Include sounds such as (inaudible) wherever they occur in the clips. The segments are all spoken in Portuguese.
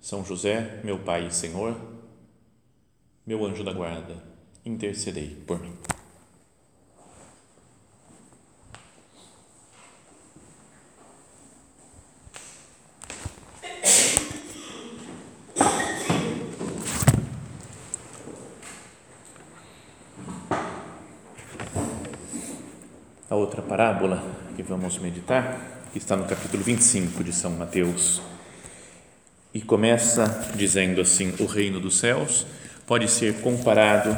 são José, meu Pai e Senhor, meu anjo da guarda, intercedei por mim. A outra parábola que vamos meditar, que está no capítulo 25 de São Mateus e começa dizendo assim: o reino dos céus pode ser comparado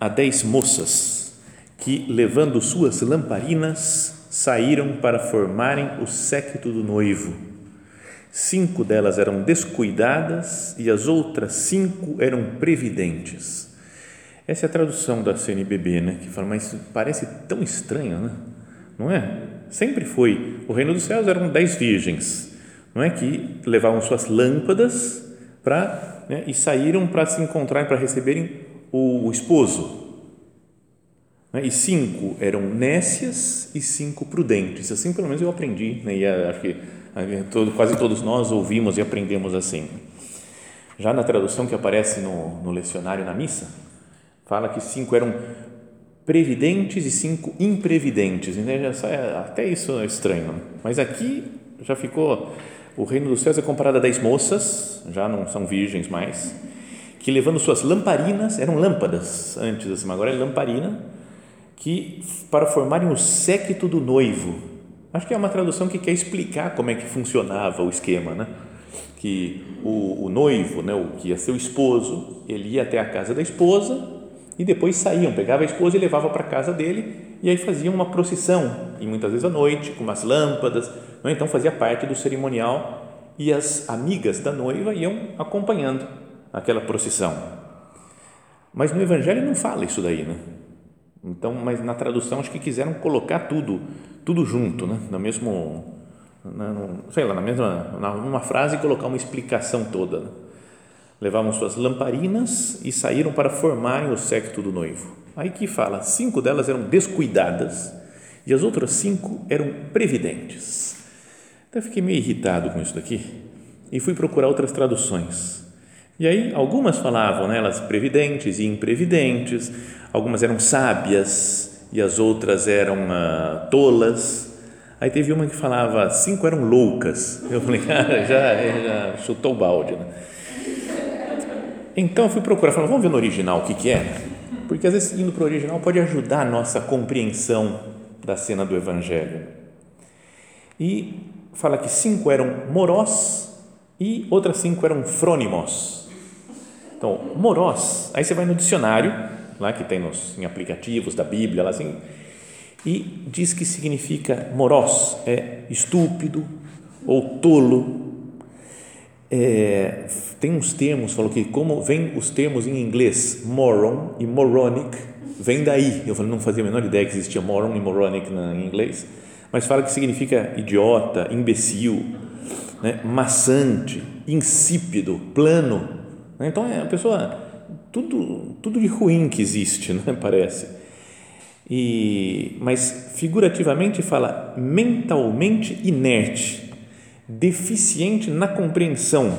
a dez moças que, levando suas lamparinas, saíram para formarem o séquito do noivo. Cinco delas eram descuidadas e as outras cinco eram previdentes. Essa é a tradução da CNBB, né? Que fala, mas parece tão estranho, né? Não é? Sempre foi. O reino dos céus eram dez virgens não é que levavam suas lâmpadas para né, e saíram para se encontrar para receberem o, o esposo. Né, e cinco eram nécias e cinco prudentes. Assim, pelo menos eu aprendi, né, e acho que todo, quase todos nós ouvimos e aprendemos assim. Já na tradução que aparece no, no lecionário na missa, fala que cinco eram previdentes e cinco imprevidentes. Né? Até isso é estranho, mas aqui já ficou o reino dos céus é comparado a dez moças, já não são virgens mais, que levando suas lamparinas, eram lâmpadas antes, assim, agora é lamparina, que para formarem o séquito do noivo. Acho que é uma tradução que quer explicar como é que funcionava o esquema, né? Que o, o noivo, né, o que ia ser o esposo, ele ia até a casa da esposa e depois saíam, pegava a esposa e levava para a casa dele e aí faziam uma procissão, e muitas vezes à noite, com umas lâmpadas, é? então fazia parte do cerimonial e as amigas da noiva iam acompanhando aquela procissão. Mas no Evangelho não fala isso daí, né? Então, mas na tradução acho que quiseram colocar tudo, tudo junto, né? No mesmo, na, sei lá, na mesma, numa frase colocar uma explicação toda. Né? Levavam suas lamparinas e saíram para formarem o séquito do noivo. Aí que fala, cinco delas eram descuidadas e as outras cinco eram previdentes. Até fiquei meio irritado com isso daqui e fui procurar outras traduções. E aí, algumas falavam, né, elas previdentes e imprevidentes, algumas eram sábias e as outras eram uh, tolas. Aí teve uma que falava, cinco eram loucas. Eu falei, (laughs) cara, já, já chutou o balde. Né? Então eu fui procurar, falei, vamos ver no original o que, que é? Porque às vezes indo para o original pode ajudar a nossa compreensão da cena do Evangelho. E fala que cinco eram morós e outras cinco eram frônimos. Então, morós, aí você vai no dicionário, lá que tem nos, em aplicativos da Bíblia, lá assim, e diz que significa morós, é estúpido ou tolo. É, tem uns termos, falou que como vem os termos em inglês, moron e moronic, vem daí. Eu falei, não fazia a menor ideia que existia moron e moronic em inglês mas fala que significa idiota, imbecil, né? maçante, insípido, plano. Né? Então é a pessoa tudo tudo de ruim que existe, né? (laughs) parece. E mas figurativamente fala mentalmente inerte, deficiente na compreensão,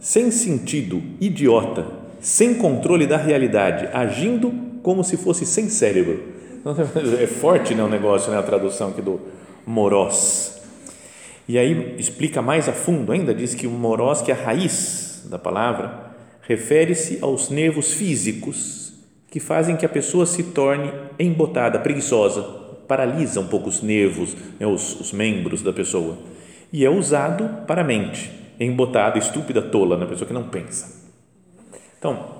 sem sentido, idiota, sem controle da realidade, agindo como se fosse sem cérebro. (laughs) É forte né, o negócio, né, a tradução aqui do, morós. E aí explica mais a fundo ainda, diz que o morós, que é a raiz da palavra, refere-se aos nervos físicos que fazem que a pessoa se torne embotada, preguiçosa, paralisa um pouco os nervos, né, os, os membros da pessoa. E é usado para a mente, embotada, estúpida, tola, na né, pessoa que não pensa. Então,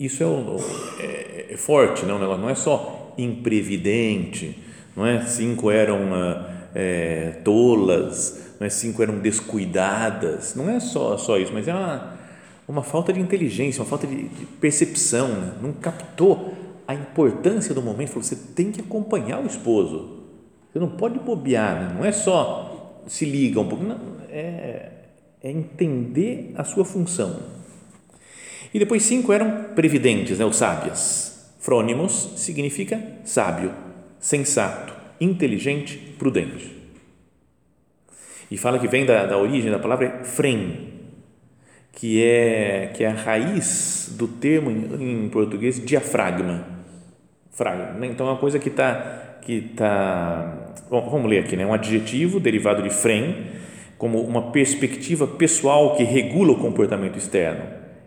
isso é, o, é, é forte, não, né, não é só imprevidente, não é? Cinco eram é, tolas, não é? Cinco eram descuidadas. Não é só só isso, mas é uma, uma falta de inteligência, uma falta de, de percepção, né? não captou a importância do momento. Falou, você tem que acompanhar o esposo, você não pode bobear, né? não é só se liga um pouco, não, é, é entender a sua função. E depois cinco eram previdentes, né, os sábias. Frônimos significa sábio, sensato, inteligente, prudente. E fala que vem da, da origem da palavra frem, que é, que é a raiz do termo em, em português diafragma. Fragma, né? Então é uma coisa que está. Que tá, vamos ler aqui, né? um adjetivo derivado de frem, como uma perspectiva pessoal que regula o comportamento externo.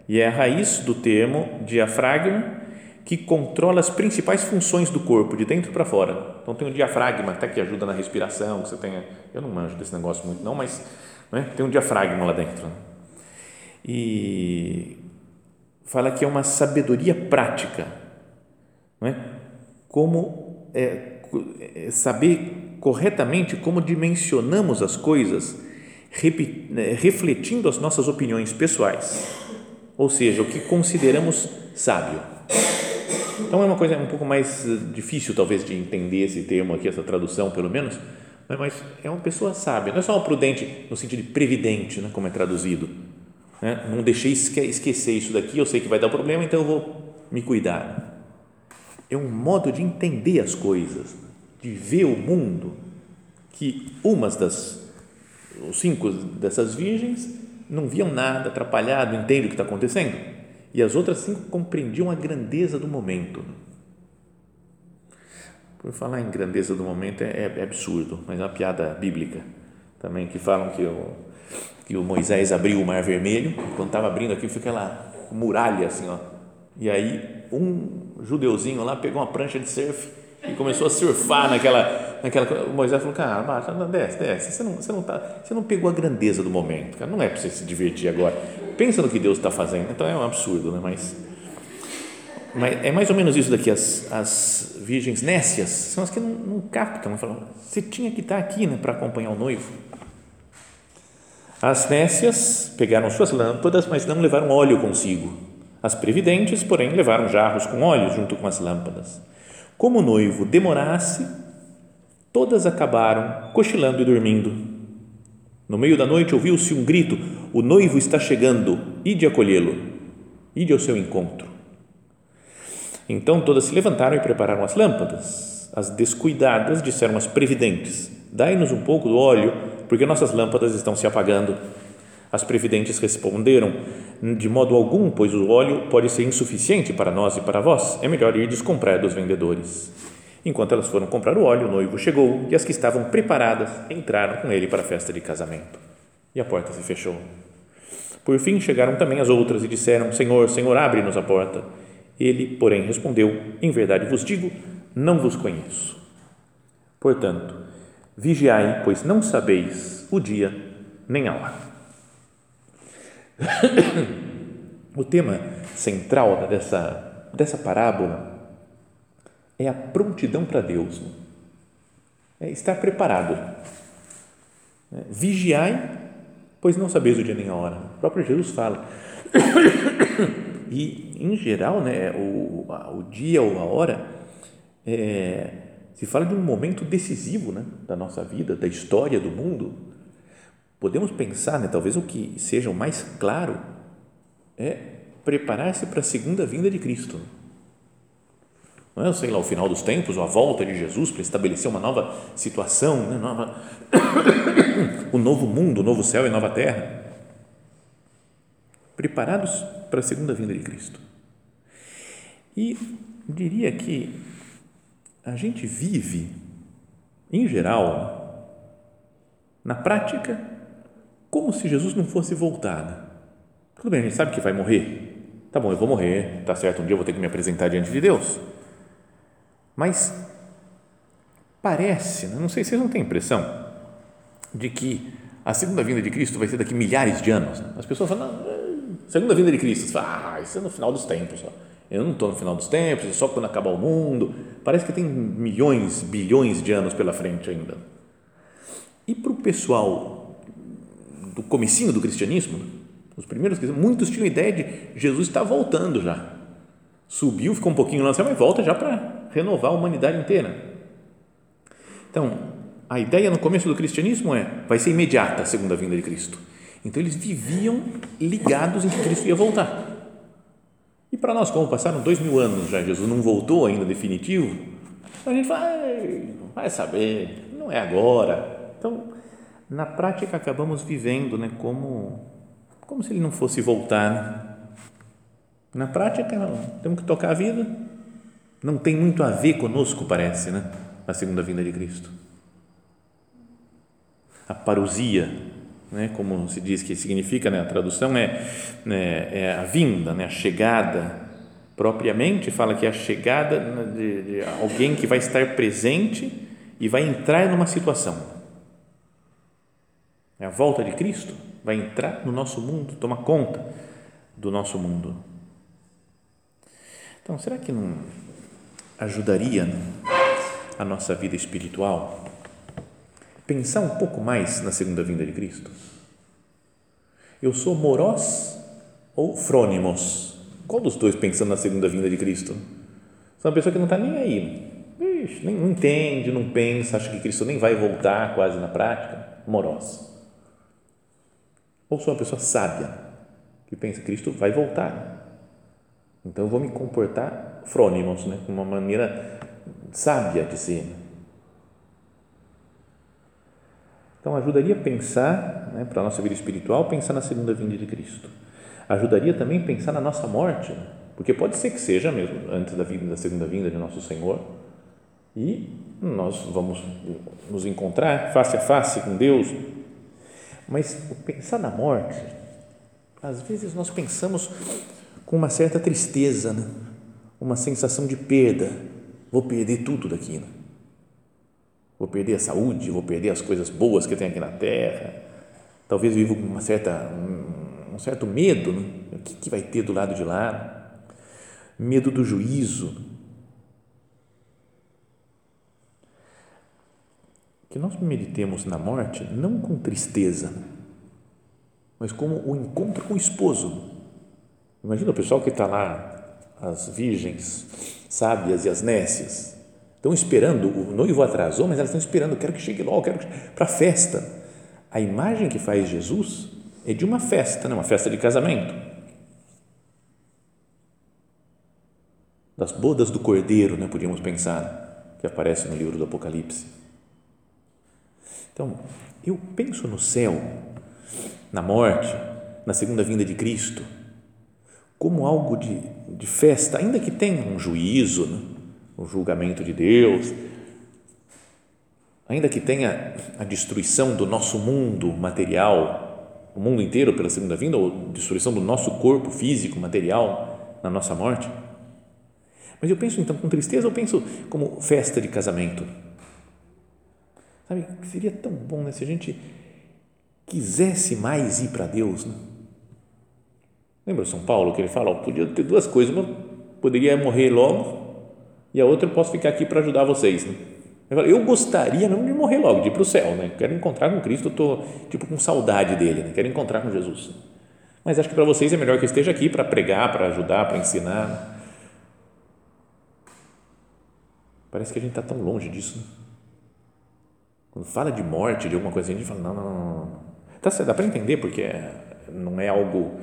E é a raiz do termo diafragma que controla as principais funções do corpo, de dentro para fora. Então tem um diafragma até que ajuda na respiração, que você tenha, eu não manjo desse negócio muito não, mas né, tem um diafragma lá dentro. E fala que é uma sabedoria prática, não é? Como é, é saber corretamente como dimensionamos as coisas, né, refletindo as nossas opiniões pessoais, ou seja, o que consideramos sábio. Então é uma coisa um pouco mais eh, difícil talvez de entender esse termo aqui, essa tradução pelo menos, né, mas é uma pessoa sábia, não é só uma prudente no sentido de previdente, né, como é traduzido. Né? Não deixei esquecer isso daqui, eu sei que vai dar problema, então eu vou me cuidar. É um modo de entender as coisas, de ver o mundo, que umas das os cinco dessas virgens não viam nada atrapalhado, entendem o que está acontecendo e as outras cinco compreendiam a grandeza do momento. Por falar em grandeza do momento é, é absurdo, mas é uma piada bíblica também que falam que o, que o Moisés abriu o Mar Vermelho, quando estava abrindo aqui, fica aquela muralha assim, ó. E aí um judeuzinho lá pegou uma prancha de surf e começou a surfar naquela, naquela o Moisés falou, cara, baixa, desce, desce, você não, você não tá, você não pegou a grandeza do momento, cara, não é para você se divertir agora, pensa no que Deus está fazendo, então é um absurdo, né, mas, mas é mais ou menos isso daqui, as, as virgens nécias são as que não, não captam, falam, você tinha que estar tá aqui, né, para acompanhar o noivo, as nécias pegaram suas lâmpadas, mas não levaram óleo consigo, as previdentes, porém, levaram jarros com óleo junto com as lâmpadas, como o noivo demorasse, todas acabaram cochilando e dormindo. No meio da noite ouviu-se um grito: O noivo está chegando, ide acolhê-lo, ide ao seu encontro. Então todas se levantaram e prepararam as lâmpadas. As descuidadas disseram às previdentes: Dai-nos um pouco do óleo, porque nossas lâmpadas estão se apagando. As previdentes responderam: De modo algum, pois o óleo pode ser insuficiente para nós e para vós. É melhor ir descomprar dos vendedores. Enquanto elas foram comprar o óleo, o noivo chegou e as que estavam preparadas entraram com ele para a festa de casamento. E a porta se fechou. Por fim chegaram também as outras e disseram: Senhor, Senhor, abre-nos a porta. Ele, porém, respondeu: Em verdade vos digo, não vos conheço. Portanto, vigiai, pois não sabeis o dia nem a hora (coughs) o tema central dessa, dessa parábola é a prontidão para Deus. É estar preparado. É, vigiai, pois não sabeis o dia nem a hora. O próprio Jesus fala. (coughs) E, em geral, né, o, o dia ou a hora é, se fala de um momento decisivo né, da nossa vida, da história do mundo podemos pensar, né, talvez o que seja o mais claro é preparar-se para a segunda vinda de Cristo. Não é, sei lá, o final dos tempos, ou a volta de Jesus para estabelecer uma nova situação, né, nova, (coughs) o novo mundo, o novo céu e nova terra. Preparados para a segunda vinda de Cristo. E diria que a gente vive, em geral, na prática, como se Jesus não fosse voltar. Tudo bem, a gente sabe que vai morrer. Tá bom, eu vou morrer, tá certo, um dia eu vou ter que me apresentar diante de Deus. Mas parece, né? não sei se vocês não têm impressão, de que a segunda vinda de Cristo vai ser daqui milhares de anos. As pessoas falam, é, segunda vinda de Cristo, ah, isso é no final dos tempos. Eu não estou no final dos tempos, é só quando acabar o mundo. Parece que tem milhões, bilhões de anos pela frente ainda. E para o pessoal do comecinho do cristianismo, Os primeiros muitos tinham ideia de Jesus está voltando já. Subiu, ficou um pouquinho lá no céu, mas volta já para renovar a humanidade inteira. Então, a ideia no começo do cristianismo é vai ser imediata a segunda vinda de Cristo. Então eles viviam ligados em que Cristo ia voltar. E para nós, como passaram dois mil anos já, Jesus não voltou ainda definitivo, a gente fala, vai saber, não é agora. Então, na prática, acabamos vivendo né, como, como se ele não fosse voltar. Né? Na prática, temos que tocar a vida. Não tem muito a ver conosco, parece, né? A segunda vinda de Cristo. A parousia, né, como se diz que significa, né, a tradução é, né, é a vinda, né, a chegada. Propriamente fala que é a chegada né, de, de alguém que vai estar presente e vai entrar numa situação é a volta de Cristo, vai entrar no nosso mundo, tomar conta do nosso mundo. Então, será que não ajudaria a nossa vida espiritual pensar um pouco mais na segunda vinda de Cristo? Eu sou morós ou frônimos? Qual dos dois pensando na segunda vinda de Cristo? Sou uma pessoa que não está nem aí, Ixi, nem, não entende, não pensa, acha que Cristo nem vai voltar quase na prática. Morós ou sou uma pessoa sábia, que pensa, Cristo vai voltar. Então eu vou me comportar frônimos, né? uma maneira sábia de ser. Então ajudaria a pensar, né, para a nossa vida espiritual, pensar na segunda vinda de Cristo. Ajudaria também a pensar na nossa morte, né? porque pode ser que seja mesmo antes da, vida, da segunda vinda de nosso Senhor, e nós vamos nos encontrar face a face com Deus, mas pensar na morte, às vezes nós pensamos com uma certa tristeza, né? uma sensação de perda. Vou perder tudo daqui. Né? Vou perder a saúde, vou perder as coisas boas que eu tenho aqui na terra. Talvez vivo com uma certa, um, um certo medo. Né? O que, que vai ter do lado de lá? Medo do juízo que nós meditemos na morte não com tristeza, mas como o encontro com o esposo. Imagina o pessoal que está lá, as virgens sábias e as nécias, estão esperando, o noivo atrasou, mas elas estão esperando, quero que chegue logo, quero que para a festa. A imagem que faz Jesus é de uma festa, né? uma festa de casamento. Das bodas do cordeiro, né? podíamos pensar, que aparece no livro do Apocalipse então, eu penso no céu, na morte, na segunda vinda de Cristo, como algo de, de festa, ainda que tenha um juízo, né? o julgamento de Deus, ainda que tenha a destruição do nosso mundo material, o mundo inteiro pela segunda vinda, ou destruição do nosso corpo físico, material, na nossa morte. Mas eu penso então com tristeza, eu penso como festa de casamento Sabe, seria tão bom né, se a gente quisesse mais ir para Deus. Né? Lembra São Paulo que ele fala, ó, podia ter duas coisas, uma poderia morrer logo e a outra eu posso ficar aqui para ajudar vocês. Né? Eu gostaria mesmo de morrer logo, de ir para o céu, né? quero encontrar com Cristo, estou tipo com saudade dele, né? quero encontrar com Jesus. Mas acho que para vocês é melhor que eu esteja aqui para pregar, para ajudar, para ensinar. Parece que a gente está tão longe disso. Né? Quando fala de morte, de alguma coisa, a gente fala, não, não, não. Tá, dá para entender porque é, não é algo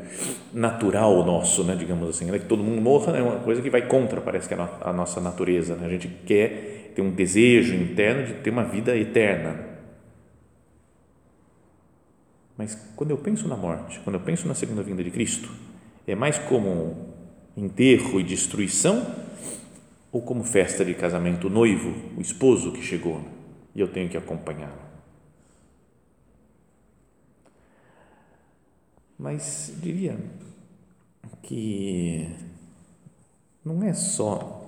natural nosso, né, digamos assim, né, que todo mundo morra é uma coisa que vai contra, parece que é a, nossa natureza. Né? A gente quer ter um desejo interno de ter uma vida eterna. Mas quando eu penso na morte, quando eu penso na segunda vinda de Cristo, é mais como enterro e destruição ou como festa de casamento, o noivo, o esposo que chegou? E eu tenho que acompanhá-lo. Mas diria que não é só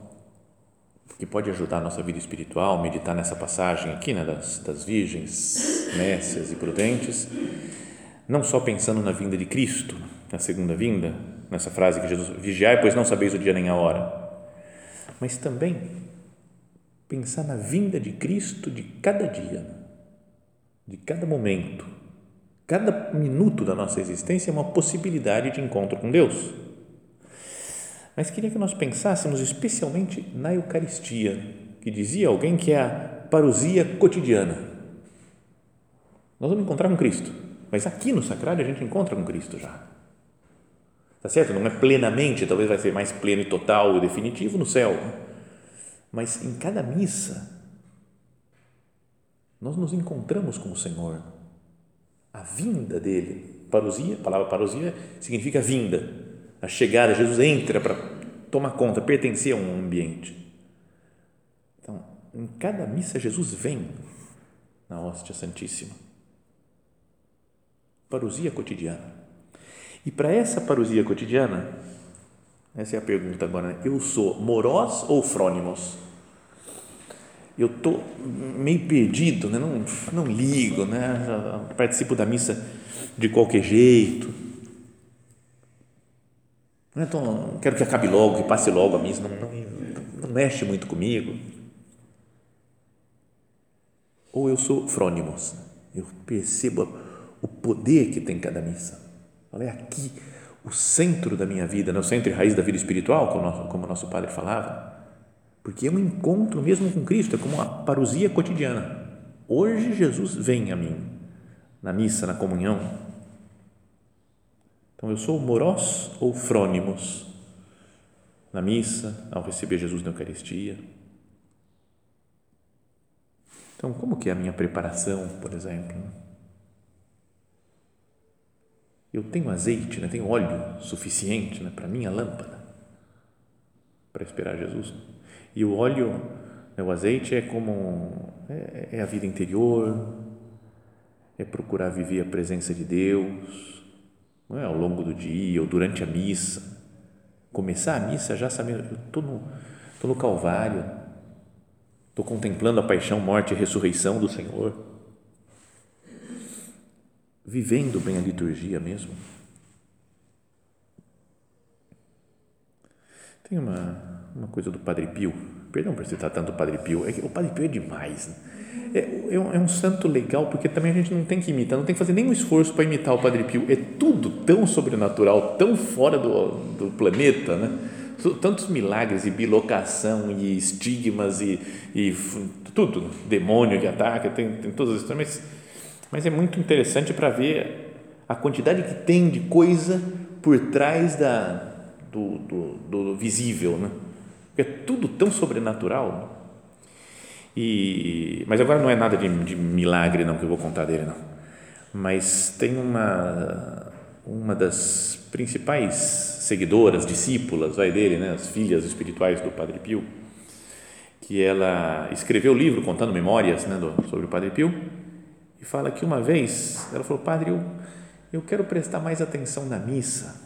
que pode ajudar a nossa vida espiritual, meditar nessa passagem aqui, né, das, das virgens, nécias e prudentes, não só pensando na vinda de Cristo, na segunda vinda, nessa frase que Jesus, vigiai, pois não sabeis o dia nem a hora, mas também pensar na vinda de Cristo de cada dia, de cada momento, Cada minuto da nossa existência é uma possibilidade de encontro com Deus. Mas queria que nós pensássemos especialmente na Eucaristia, que dizia alguém que é a parousia cotidiana. Nós vamos encontrar com Cristo, mas aqui no sacrário a gente encontra com Cristo já. Tá certo? Não é plenamente, talvez vai ser mais pleno e total e definitivo no céu, mas em cada missa nós nos encontramos com o Senhor. A vinda dele, parousia, a palavra parousia significa vinda, a chegada, Jesus entra para tomar conta, pertencer a um ambiente. Então, em cada missa Jesus vem na hóstia santíssima. Parousia cotidiana. E para essa parousia cotidiana, essa é a pergunta agora, né? eu sou morós ou frônimos? Eu estou meio perdido, né? não, não ligo, né? participo da missa de qualquer jeito. Então, quero que acabe logo, que passe logo a missa, não, não, não mexe muito comigo. Ou eu sou frônimos, eu percebo o poder que tem cada missa Olha, é aqui o centro da minha vida, né? o centro e raiz da vida espiritual, como nosso, como nosso padre falava, porque é um encontro mesmo com Cristo, é como uma parousia cotidiana. Hoje Jesus vem a mim, na missa, na comunhão. Então eu sou morós ou frônimos na missa, ao receber Jesus na Eucaristia. Então, como que é a minha preparação, por exemplo? Eu tenho azeite, né? tenho óleo suficiente né? para minha lâmpada para esperar Jesus. E o óleo, né? o azeite é como é, é, a vida interior, é procurar viver a presença de Deus, não é ao longo do dia ou durante a missa. Começar a missa já sabendo, eu estou no, tô no Calvário, estou contemplando a paixão, morte e ressurreição do Senhor vivendo bem a liturgia mesmo. Tem uma, uma coisa do Padre Pio, perdão por citar tanto o Padre Pio, é que o Padre Pio é demais. Né? É, é, um, é um santo legal, porque também a gente não tem que imitar, não tem que fazer nenhum esforço para imitar o Padre Pio. É tudo tão sobrenatural, tão fora do, do planeta, né? tantos milagres e bilocação e estigmas e, e tudo, demônio que ataca, tem, tem todas as histórias, mas mas é muito interessante para ver a quantidade que tem de coisa por trás da, do, do, do visível, né? é tudo tão sobrenatural. E, mas agora não é nada de, de, milagre não que eu vou contar dele não. Mas tem uma uma das principais seguidoras, discípulas, vai dele, né, as filhas espirituais do Padre Pio, que ela escreveu o livro contando memórias, né, do, sobre o Padre Pio e fala que uma vez ela falou, padre, eu, eu quero prestar mais atenção na missa,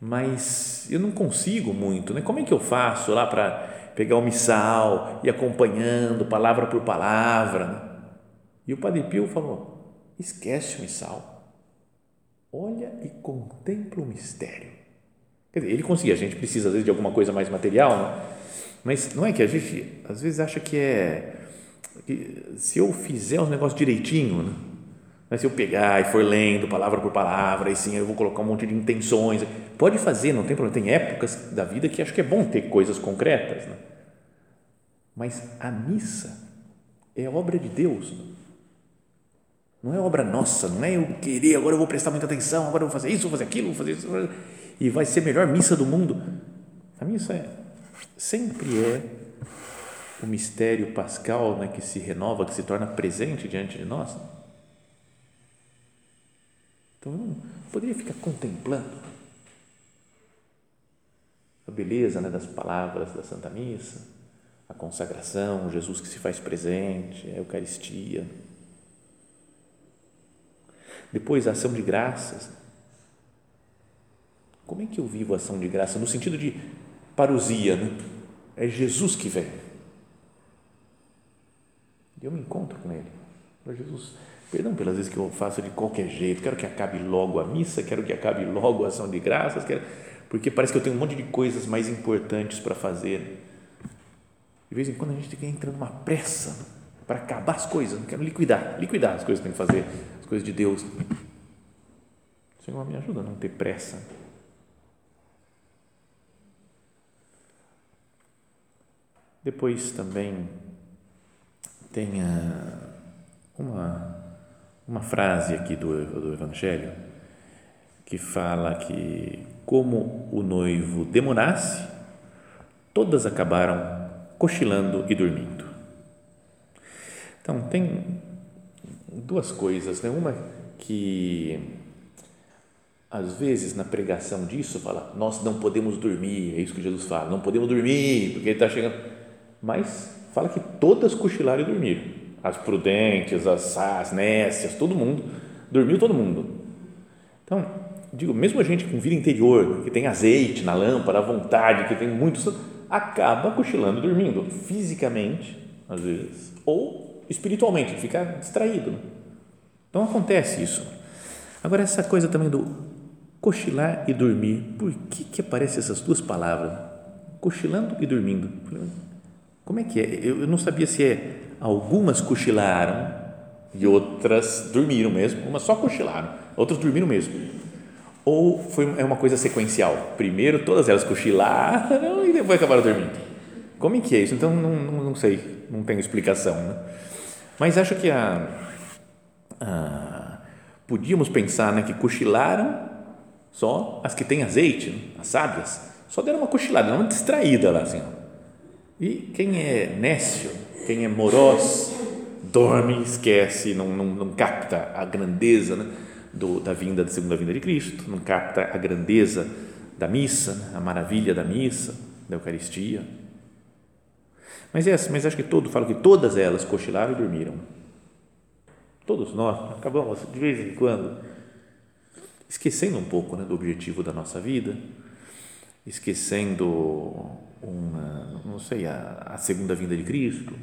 mas eu não consigo muito, né? Como é que eu faço lá para pegar o missal e acompanhando palavra por palavra? Né? E o Padre Pio falou: esquece o missal, olha e contempla o mistério. Quer dizer, ele conseguia, a gente precisa às vezes de alguma coisa mais material, né? mas não é que a gente às vezes acha que é se eu fizer os negócios direitinho, né? Mas se eu pegar e for lendo palavra por palavra, e sim eu vou colocar um monte de intenções, pode fazer, não tem problema. Tem épocas da vida que acho que é bom ter coisas concretas, né? mas a missa é obra de Deus, né? não é obra nossa, não é eu querer, agora eu vou prestar muita atenção, agora eu vou fazer isso, vou fazer aquilo, vou fazer isso, e vai ser a melhor missa do mundo. A missa é, sempre é o mistério pascal né, que se renova, que se torna presente diante de nós. Então, eu poderia ficar contemplando a beleza né, das palavras da Santa Missa, a consagração, Jesus que se faz presente, a Eucaristia. Depois, a ação de graças. Como é que eu vivo a ação de graça? No sentido de parousia, né? é Jesus que vem eu me encontro com Ele. Meu Jesus, perdão pelas vezes que eu faço de qualquer jeito, quero que acabe logo a missa, quero que acabe logo a ação de graças, quero, porque parece que eu tenho um monte de coisas mais importantes para fazer. De vez em quando a gente entra numa pressa, para acabar as coisas, não quero liquidar, liquidar as coisas que tem que fazer, as coisas de Deus. Senhor, me ajuda a não ter pressa. Depois também tem uma, uma frase aqui do, do Evangelho que fala que, como o noivo demorasse, todas acabaram cochilando e dormindo. Então, tem duas coisas, né? Uma que às vezes na pregação disso fala, nós não podemos dormir, é isso que Jesus fala, não podemos dormir, porque ele está chegando. Mas fala que todas cochilaram e dormiram. As prudentes, as, as nécias, todo mundo, dormiu todo mundo. Então, digo, mesmo a gente com vida interior, que tem azeite na lâmpada, à vontade, que tem muito, acaba cochilando e dormindo, fisicamente, às vezes, ou espiritualmente, fica distraído. Né? Então acontece isso. Agora, essa coisa também do cochilar e dormir, por que, que aparecem essas duas palavras? Cochilando e dormindo. Como é que é? Eu não sabia se é algumas cochilaram e outras dormiram mesmo, umas só cochilaram, outras dormiram mesmo. Ou foi, é uma coisa sequencial? Primeiro todas elas cochilaram e depois acabaram dormindo. Como é que é isso? Então não, não, não sei, não tenho explicação. Né? Mas acho que a, a, podíamos pensar né, que cochilaram só as que têm azeite, né? as sábias, só deram uma cochilada, uma distraída lá assim. E quem é nécio, quem é moroz, dorme, esquece, não, não, não capta a grandeza né? Do, da vinda, da segunda vinda de Cristo, não capta a grandeza da missa, né? a maravilha da missa, da Eucaristia. Mas, é, mas acho que todo, falo que todas elas cochilaram e dormiram. Todos nós acabamos de vez em quando esquecendo um pouco né, do objetivo da nossa vida, esquecendo uma, não sei, a, a segunda vinda de Cristo.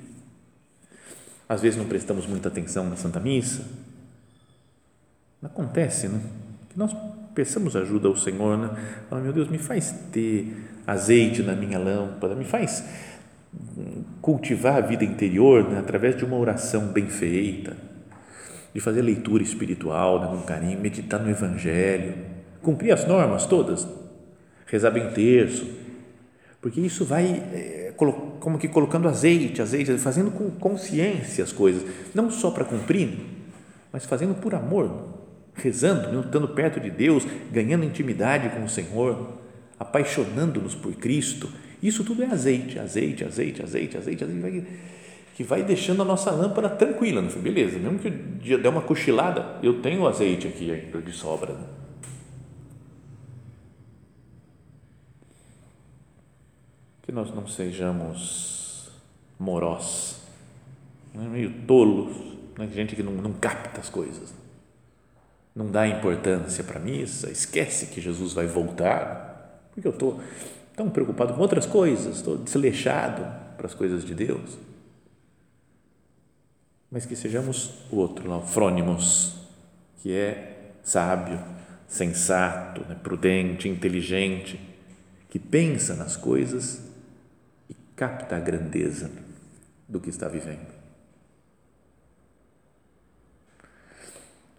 Às vezes não prestamos muita atenção na Santa Missa. Acontece, né? Que nós peçamos ajuda ao Senhor, né? Fala, meu Deus, me faz ter azeite na minha lâmpada, me faz cultivar a vida interior né, através de uma oração bem feita de fazer leitura espiritual, né, com carinho, meditar no Evangelho, cumprir as normas todas, rezar bem terço, porque isso vai é, como que colocando azeite, azeite, fazendo com consciência as coisas, não só para cumprir, mas fazendo por amor, rezando, né, estando perto de Deus, ganhando intimidade com o Senhor, apaixonando-nos por Cristo. Isso tudo é azeite, azeite, azeite, azeite, azeite, azeite. Vai, que vai deixando a nossa lâmpada tranquila. Não foi? Beleza, mesmo que eu der uma cochilada, eu tenho azeite aqui de sobra. Né? Que nós não sejamos morós, né? meio tolos, né? gente que não, não capta as coisas, não dá importância para a missa, esquece que Jesus vai voltar, porque eu estou tão preocupado com outras coisas, estou desleixado para as coisas de Deus mas que sejamos o outro o frônimos, que é sábio, sensato, né, prudente, inteligente, que pensa nas coisas capta a grandeza do que está vivendo.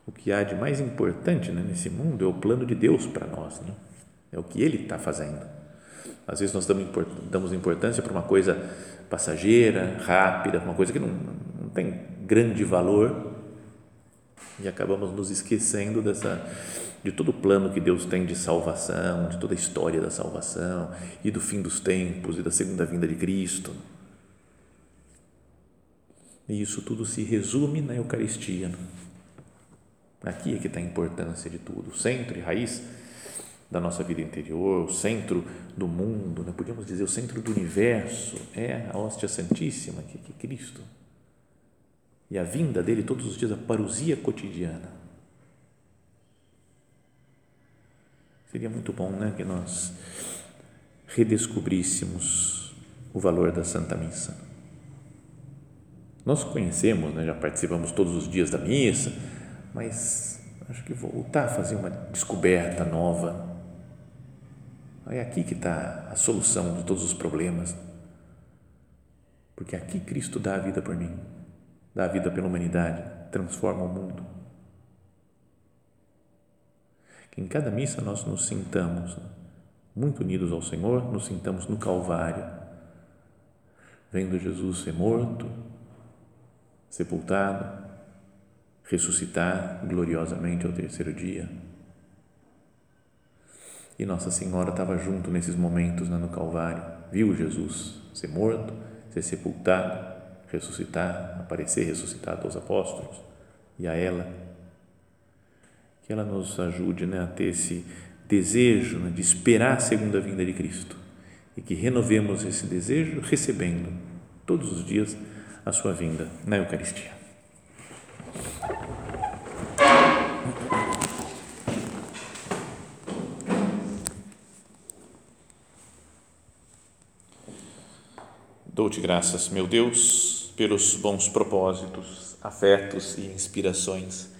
O que há de mais importante né, nesse mundo é o plano de Deus para nós, né? é o que Ele está fazendo. Às vezes nós damos importância para uma coisa passageira, rápida, uma coisa que não, não tem grande valor e acabamos nos esquecendo dessa de todo o plano que Deus tem de salvação, de toda a história da salvação e do fim dos tempos e da segunda vinda de Cristo. E isso tudo se resume na Eucaristia. Aqui é que está a importância de tudo, o centro e raiz da nossa vida interior, o centro do mundo, né? podíamos dizer o centro do universo é a hóstia santíssima, que é Cristo e a vinda dele todos os dias, a parousia cotidiana. Seria muito bom né, que nós redescobríssemos o valor da Santa Missa. Nós conhecemos, né, já participamos todos os dias da missa, mas acho que voltar a fazer uma descoberta nova. É aqui que está a solução de todos os problemas. Porque aqui Cristo dá a vida por mim dá a vida pela humanidade, transforma o mundo. Em cada missa nós nos sintamos muito unidos ao Senhor, nos sintamos no Calvário, vendo Jesus ser morto, sepultado, ressuscitar gloriosamente ao terceiro dia. E Nossa Senhora estava junto nesses momentos né, no Calvário, viu Jesus ser morto, ser sepultado, ressuscitar, aparecer ressuscitado aos apóstolos e a ela. Que ela nos ajude né, a ter esse desejo né, de esperar a segunda vinda de Cristo e que renovemos esse desejo recebendo todos os dias a sua vinda na Eucaristia. Dou-te graças, meu Deus, pelos bons propósitos, afetos e inspirações